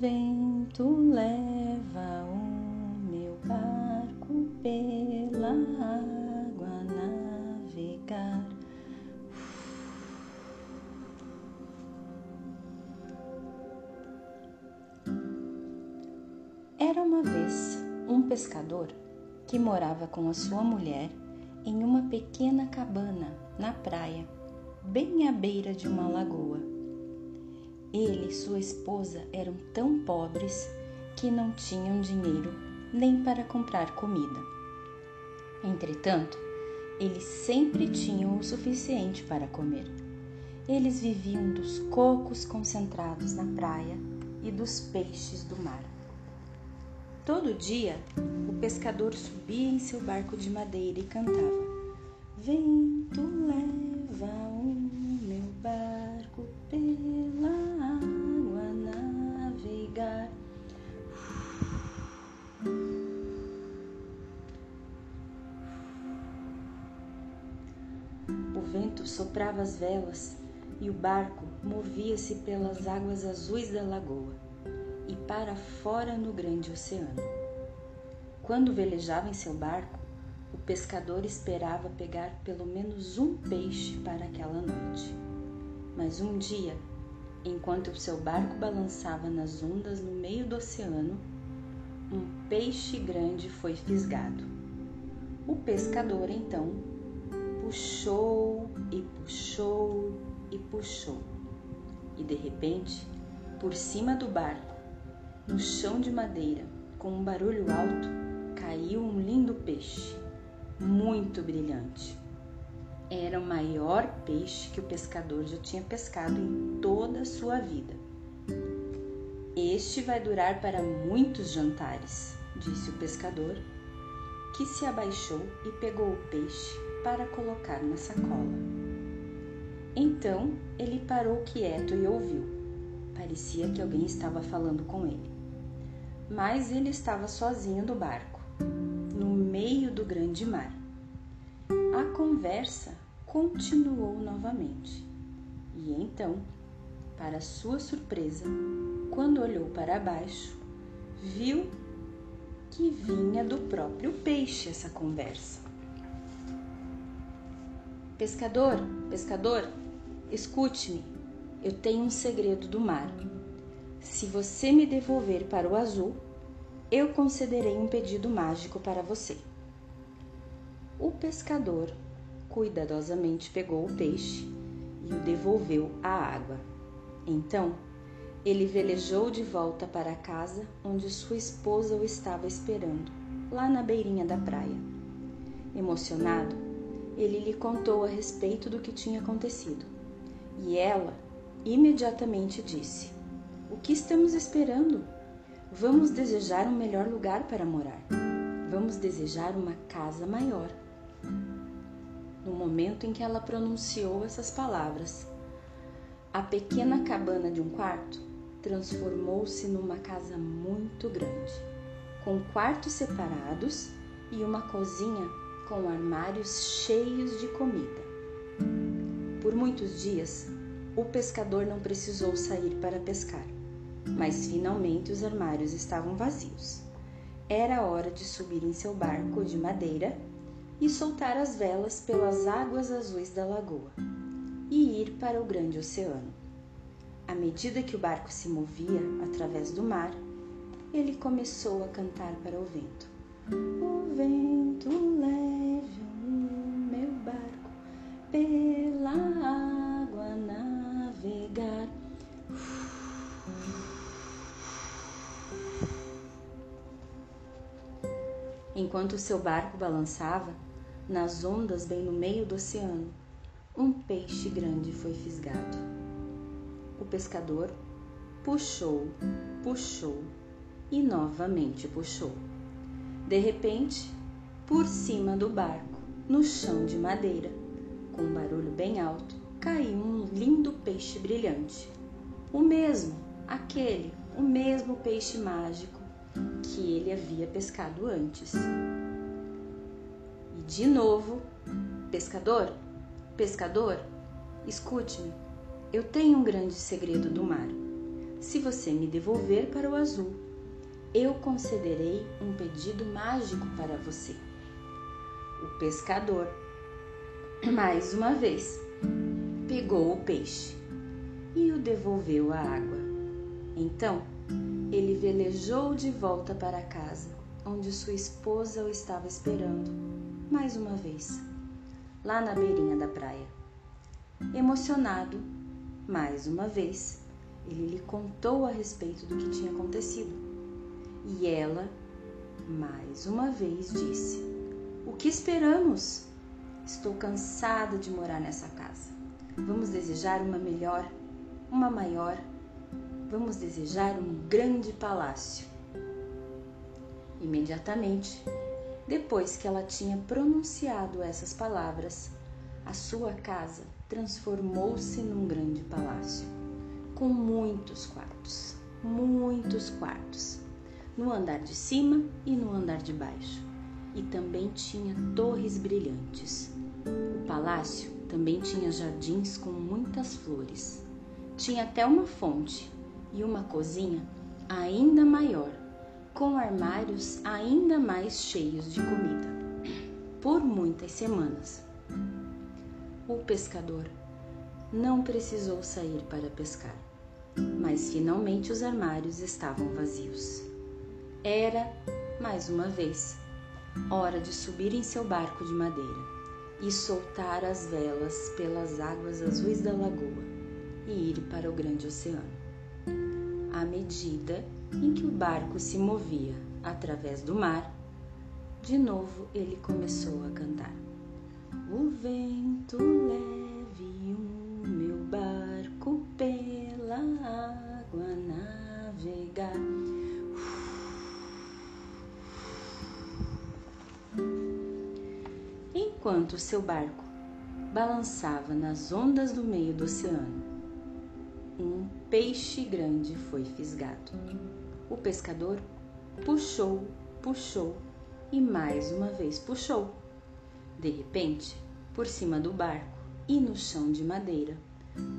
vento leva o meu barco pela água a navegar. Era uma vez um pescador que morava com a sua mulher em uma pequena cabana na praia, bem à beira de uma lagoa. Ele e sua esposa eram tão pobres que não tinham dinheiro nem para comprar comida. Entretanto, eles sempre tinham o suficiente para comer. Eles viviam dos cocos concentrados na praia e dos peixes do mar. Todo dia, o pescador subia em seu barco de madeira e cantava: Vento soprava as velas e o barco movia-se pelas águas azuis da lagoa e para fora no grande oceano. Quando velejava em seu barco, o pescador esperava pegar pelo menos um peixe para aquela noite. Mas um dia, enquanto seu barco balançava nas ondas no meio do oceano, um peixe grande foi fisgado. O pescador então puxou e puxou e puxou, e de repente, por cima do barco, no chão de madeira, com um barulho alto, caiu um lindo peixe, muito brilhante. Era o maior peixe que o pescador já tinha pescado em toda a sua vida. Este vai durar para muitos jantares, disse o pescador, que se abaixou e pegou o peixe para colocar na sacola. Então ele parou quieto e ouviu. Parecia que alguém estava falando com ele mas ele estava sozinho no barco, no meio do grande mar. A conversa continuou novamente. E então, para sua surpresa, quando olhou para baixo, viu que vinha do próprio peixe essa conversa. Pescador, pescador, escute-me, eu tenho um segredo do mar. Se você me devolver para o azul, eu concederei um pedido mágico para você. O pescador cuidadosamente pegou o peixe e o devolveu à água. Então, ele velejou de volta para a casa onde sua esposa o estava esperando, lá na beirinha da praia. Emocionado, ele lhe contou a respeito do que tinha acontecido. E ela imediatamente disse: o que estamos esperando? Vamos desejar um melhor lugar para morar. Vamos desejar uma casa maior. No momento em que ela pronunciou essas palavras, a pequena cabana de um quarto transformou-se numa casa muito grande, com quartos separados e uma cozinha com armários cheios de comida. Por muitos dias, o pescador não precisou sair para pescar mas finalmente os armários estavam vazios. Era hora de subir em seu barco de madeira e soltar as velas pelas águas azuis da lagoa e ir para o grande oceano. À medida que o barco se movia através do mar, ele começou a cantar para o vento. O vento leve o meu barco pela água navegar. Enquanto seu barco balançava nas ondas bem no meio do oceano, um peixe grande foi fisgado. O pescador puxou, puxou e novamente puxou. De repente, por cima do barco, no chão de madeira, com um barulho bem alto, caiu um lindo peixe brilhante. O mesmo, aquele, o mesmo peixe mágico que ele havia pescado antes. E de novo, pescador, pescador, escute-me. Eu tenho um grande segredo do mar. Se você me devolver para o azul, eu concederei um pedido mágico para você. O pescador, mais uma vez, pegou o peixe e o devolveu à água. Então, ele velejou de volta para casa, onde sua esposa o estava esperando, mais uma vez, lá na beirinha da praia. Emocionado, mais uma vez, ele lhe contou a respeito do que tinha acontecido. E ela, mais uma vez, disse: O que esperamos? Estou cansada de morar nessa casa. Vamos desejar uma melhor, uma maior. Vamos desejar um grande palácio. Imediatamente, depois que ela tinha pronunciado essas palavras, a sua casa transformou-se num grande palácio, com muitos quartos, muitos quartos, no andar de cima e no andar de baixo, e também tinha torres brilhantes. O palácio também tinha jardins com muitas flores. Tinha até uma fonte e uma cozinha ainda maior, com armários ainda mais cheios de comida. Por muitas semanas, o pescador não precisou sair para pescar, mas finalmente os armários estavam vazios. Era, mais uma vez, hora de subir em seu barco de madeira e soltar as velas pelas águas azuis da lagoa e ir para o grande oceano. À medida em que o barco se movia através do mar, de novo ele começou a cantar. O vento leve o meu barco pela água navegar. Enquanto seu barco balançava nas ondas do meio do oceano, um peixe grande foi fisgado. O pescador puxou, puxou e mais uma vez puxou de repente, por cima do barco e no chão de madeira,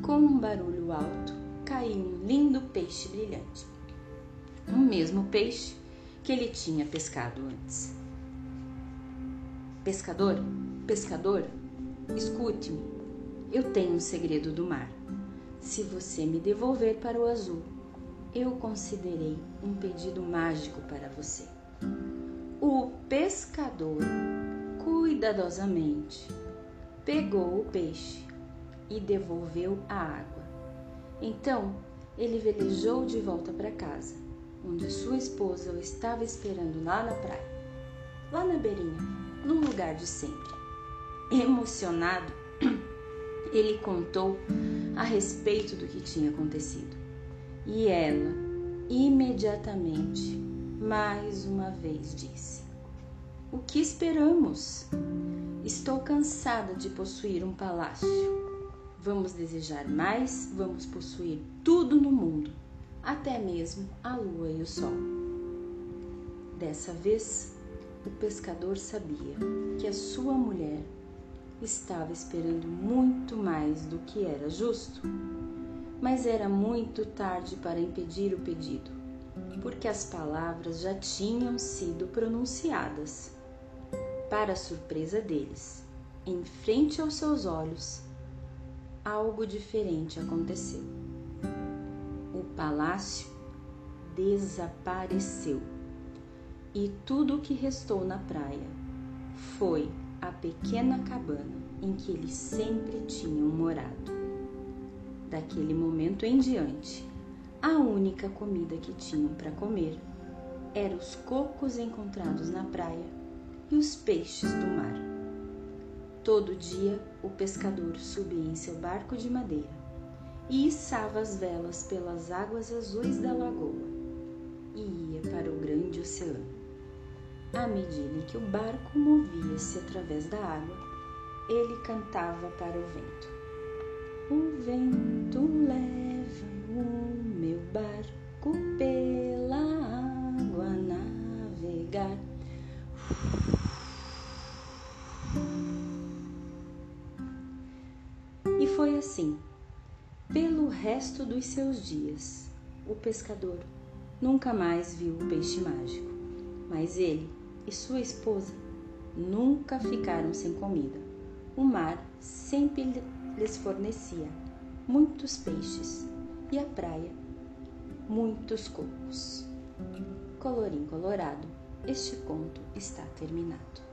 com um barulho alto, caiu um lindo peixe brilhante. O mesmo peixe que ele tinha pescado antes. Pescador, pescador, escute-me. Eu tenho um segredo do mar. Se você me devolver para o azul, eu considerei um pedido mágico para você. O pescador cuidadosamente, pegou o peixe e devolveu a água. Então ele velejou de volta para casa, onde sua esposa o estava esperando lá na praia, lá na beirinha, no lugar de sempre. Emocionado, ele contou a respeito do que tinha acontecido. E ela, imediatamente, mais uma vez disse: o que esperamos? Estou cansada de possuir um palácio. Vamos desejar mais, vamos possuir tudo no mundo, até mesmo a lua e o sol. Dessa vez, o pescador sabia que a sua mulher estava esperando muito mais do que era justo, mas era muito tarde para impedir o pedido, porque as palavras já tinham sido pronunciadas. Para surpresa deles, em frente aos seus olhos, algo diferente aconteceu. O palácio desapareceu e tudo o que restou na praia foi a pequena cabana em que eles sempre tinham morado. Daquele momento em diante, a única comida que tinham para comer eram os cocos encontrados na praia e os peixes do mar. Todo dia o pescador subia em seu barco de madeira e içava as velas pelas águas azuis da lagoa e ia para o grande oceano. À medida que o barco movia-se através da água, ele cantava para o vento. O vento leva o meu barco pela água navegar. E foi assim, pelo resto dos seus dias. o pescador nunca mais viu o peixe mágico, mas ele e sua esposa nunca ficaram sem comida. O mar sempre lhes fornecia muitos peixes e a praia muitos cocos. Colorim colorado, este conto está terminado.